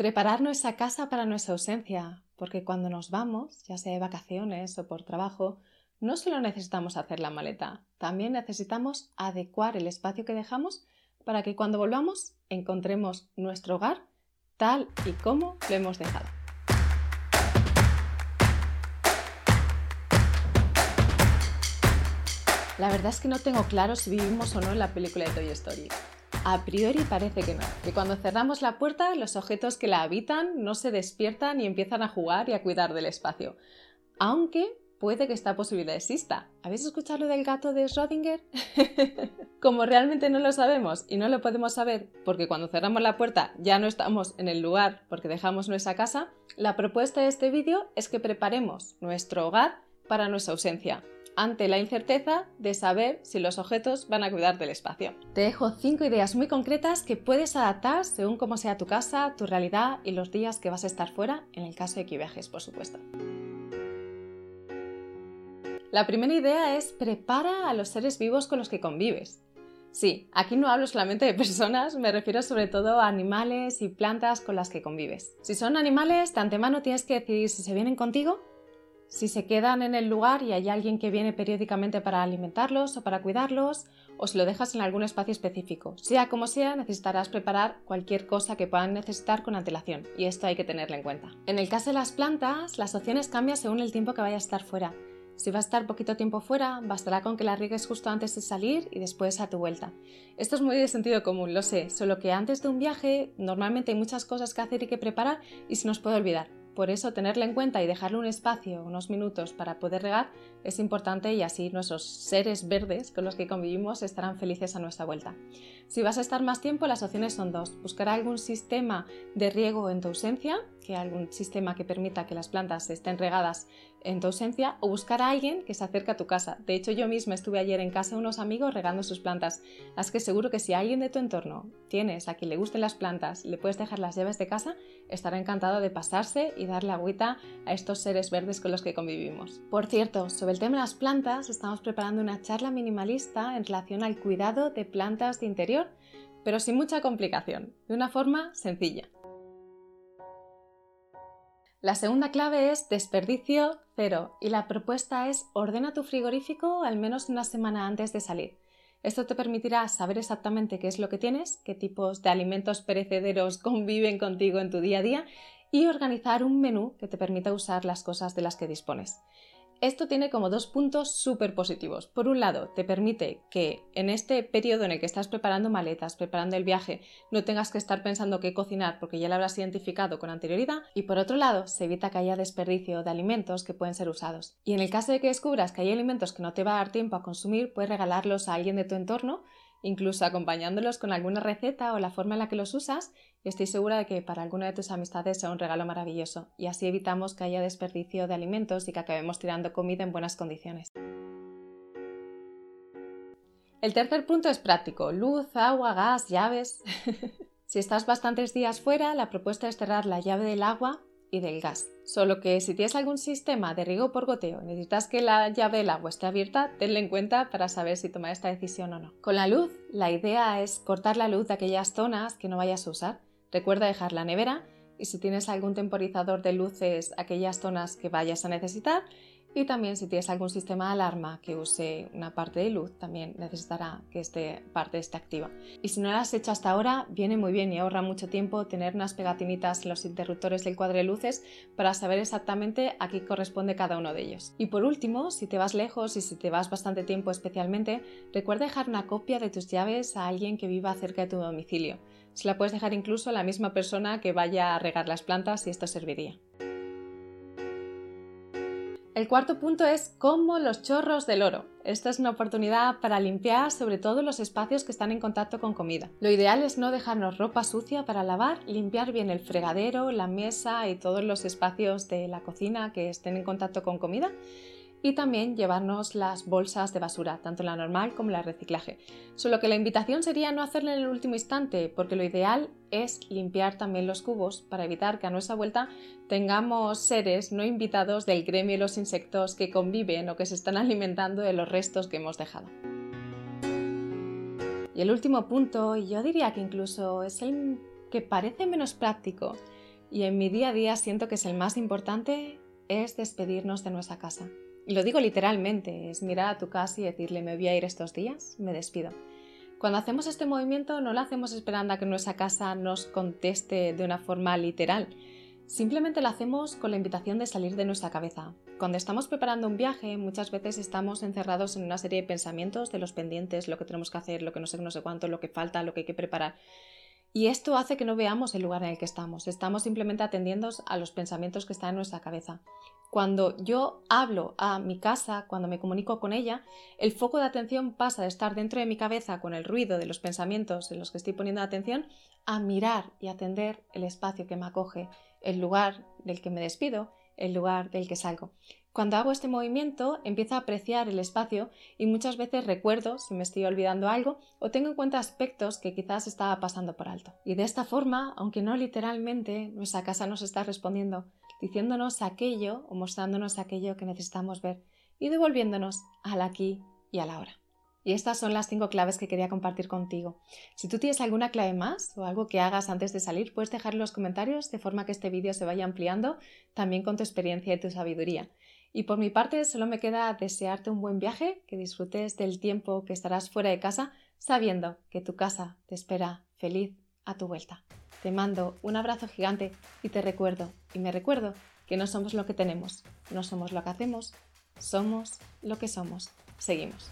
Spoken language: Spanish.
Preparar nuestra casa para nuestra ausencia, porque cuando nos vamos, ya sea de vacaciones o por trabajo, no solo necesitamos hacer la maleta, también necesitamos adecuar el espacio que dejamos para que cuando volvamos encontremos nuestro hogar tal y como lo hemos dejado. La verdad es que no tengo claro si vivimos o no en la película de Toy Story. A priori parece que no, que cuando cerramos la puerta los objetos que la habitan no se despiertan y empiezan a jugar y a cuidar del espacio. Aunque puede que esta posibilidad exista. ¿Habéis escuchado lo del gato de Schrödinger? Como realmente no lo sabemos y no lo podemos saber porque cuando cerramos la puerta ya no estamos en el lugar porque dejamos nuestra casa, la propuesta de este vídeo es que preparemos nuestro hogar para nuestra ausencia ante la incerteza de saber si los objetos van a cuidar del espacio. Te dejo 5 ideas muy concretas que puedes adaptar según cómo sea tu casa, tu realidad y los días que vas a estar fuera, en el caso de que viajes, por supuesto. La primera idea es prepara a los seres vivos con los que convives. Sí, aquí no hablo solamente de personas, me refiero sobre todo a animales y plantas con las que convives. Si son animales, de antemano tienes que decidir si se vienen contigo si se quedan en el lugar y hay alguien que viene periódicamente para alimentarlos o para cuidarlos, o si lo dejas en algún espacio específico. Sea como sea, necesitarás preparar cualquier cosa que puedan necesitar con antelación, y esto hay que tenerlo en cuenta. En el caso de las plantas, las opciones cambian según el tiempo que vaya a estar fuera. Si va a estar poquito tiempo fuera, bastará con que la riegues justo antes de salir y después a tu vuelta. Esto es muy de sentido común, lo sé, solo que antes de un viaje normalmente hay muchas cosas que hacer y que preparar y se nos puede olvidar. Por eso tenerla en cuenta y dejarle un espacio, unos minutos para poder regar es importante y así nuestros seres verdes con los que convivimos estarán felices a nuestra vuelta. Si vas a estar más tiempo, las opciones son dos. Buscar algún sistema de riego en tu ausencia, que algún sistema que permita que las plantas estén regadas en tu ausencia, o buscar a alguien que se acerque a tu casa. De hecho, yo misma estuve ayer en casa de unos amigos regando sus plantas. Así que seguro que si alguien de tu entorno tienes a quien le gusten las plantas, le puedes dejar las llaves de casa, estará encantado de pasarse y darle agüita a estos seres verdes con los que convivimos. Por cierto, sobre el tema de las plantas, estamos preparando una charla minimalista en relación al cuidado de plantas de interior, pero sin mucha complicación, de una forma sencilla. La segunda clave es desperdicio cero y la propuesta es ordena tu frigorífico al menos una semana antes de salir. Esto te permitirá saber exactamente qué es lo que tienes, qué tipos de alimentos perecederos conviven contigo en tu día a día y organizar un menú que te permita usar las cosas de las que dispones. Esto tiene como dos puntos súper positivos. Por un lado, te permite que en este periodo en el que estás preparando maletas, preparando el viaje, no tengas que estar pensando qué cocinar porque ya lo habrás identificado con anterioridad. Y por otro lado, se evita que haya desperdicio de alimentos que pueden ser usados. Y en el caso de que descubras que hay alimentos que no te va a dar tiempo a consumir, puedes regalarlos a alguien de tu entorno incluso acompañándolos con alguna receta o la forma en la que los usas, estoy segura de que para alguna de tus amistades sea un regalo maravilloso y así evitamos que haya desperdicio de alimentos y que acabemos tirando comida en buenas condiciones. El tercer punto es práctico, luz, agua, gas, llaves. si estás bastantes días fuera, la propuesta es cerrar la llave del agua y del gas. Solo que si tienes algún sistema de riego por goteo y necesitas que la llave del agua esté abierta, tenlo en cuenta para saber si tomar esta decisión o no. Con la luz, la idea es cortar la luz de aquellas zonas que no vayas a usar. Recuerda dejar la nevera y si tienes algún temporizador de luces, aquellas zonas que vayas a necesitar y también si tienes algún sistema de alarma que use una parte de luz, también necesitará que esta parte esté activa. Y si no lo has hecho hasta ahora, viene muy bien y ahorra mucho tiempo tener unas pegatinitas en los interruptores del cuadro de luces para saber exactamente a qué corresponde cada uno de ellos. Y por último, si te vas lejos y si te vas bastante tiempo especialmente, recuerda dejar una copia de tus llaves a alguien que viva cerca de tu domicilio. Se la puedes dejar incluso a la misma persona que vaya a regar las plantas y esto serviría. El cuarto punto es como los chorros del oro. Esta es una oportunidad para limpiar sobre todo los espacios que están en contacto con comida. Lo ideal es no dejarnos ropa sucia para lavar, limpiar bien el fregadero, la mesa y todos los espacios de la cocina que estén en contacto con comida y también llevarnos las bolsas de basura, tanto la normal como la reciclaje. Solo que la invitación sería no hacerlo en el último instante, porque lo ideal es limpiar también los cubos para evitar que a nuestra vuelta tengamos seres no invitados del gremio de los insectos que conviven o que se están alimentando de los restos que hemos dejado. Y el último punto, y yo diría que incluso es el que parece menos práctico, y en mi día a día siento que es el más importante, es despedirnos de nuestra casa. Lo digo literalmente, es mirar a tu casa y decirle me voy a ir estos días, me despido. Cuando hacemos este movimiento no lo hacemos esperando a que nuestra casa nos conteste de una forma literal, simplemente lo hacemos con la invitación de salir de nuestra cabeza. Cuando estamos preparando un viaje muchas veces estamos encerrados en una serie de pensamientos de los pendientes, lo que tenemos que hacer, lo que no sé, no sé cuánto, lo que falta, lo que hay que preparar. Y esto hace que no veamos el lugar en el que estamos, estamos simplemente atendiendo a los pensamientos que están en nuestra cabeza. Cuando yo hablo a mi casa, cuando me comunico con ella, el foco de atención pasa de estar dentro de mi cabeza con el ruido de los pensamientos en los que estoy poniendo atención a mirar y atender el espacio que me acoge, el lugar del que me despido, el lugar del que salgo. Cuando hago este movimiento empiezo a apreciar el espacio y muchas veces recuerdo si me estoy olvidando algo o tengo en cuenta aspectos que quizás estaba pasando por alto. Y de esta forma, aunque no literalmente, nuestra casa nos está respondiendo, diciéndonos aquello o mostrándonos aquello que necesitamos ver y devolviéndonos al aquí y a la hora. Y estas son las cinco claves que quería compartir contigo. Si tú tienes alguna clave más o algo que hagas antes de salir, puedes dejar en los comentarios de forma que este vídeo se vaya ampliando también con tu experiencia y tu sabiduría. Y por mi parte solo me queda desearte un buen viaje, que disfrutes del tiempo que estarás fuera de casa, sabiendo que tu casa te espera feliz a tu vuelta. Te mando un abrazo gigante y te recuerdo, y me recuerdo, que no somos lo que tenemos, no somos lo que hacemos, somos lo que somos. Seguimos.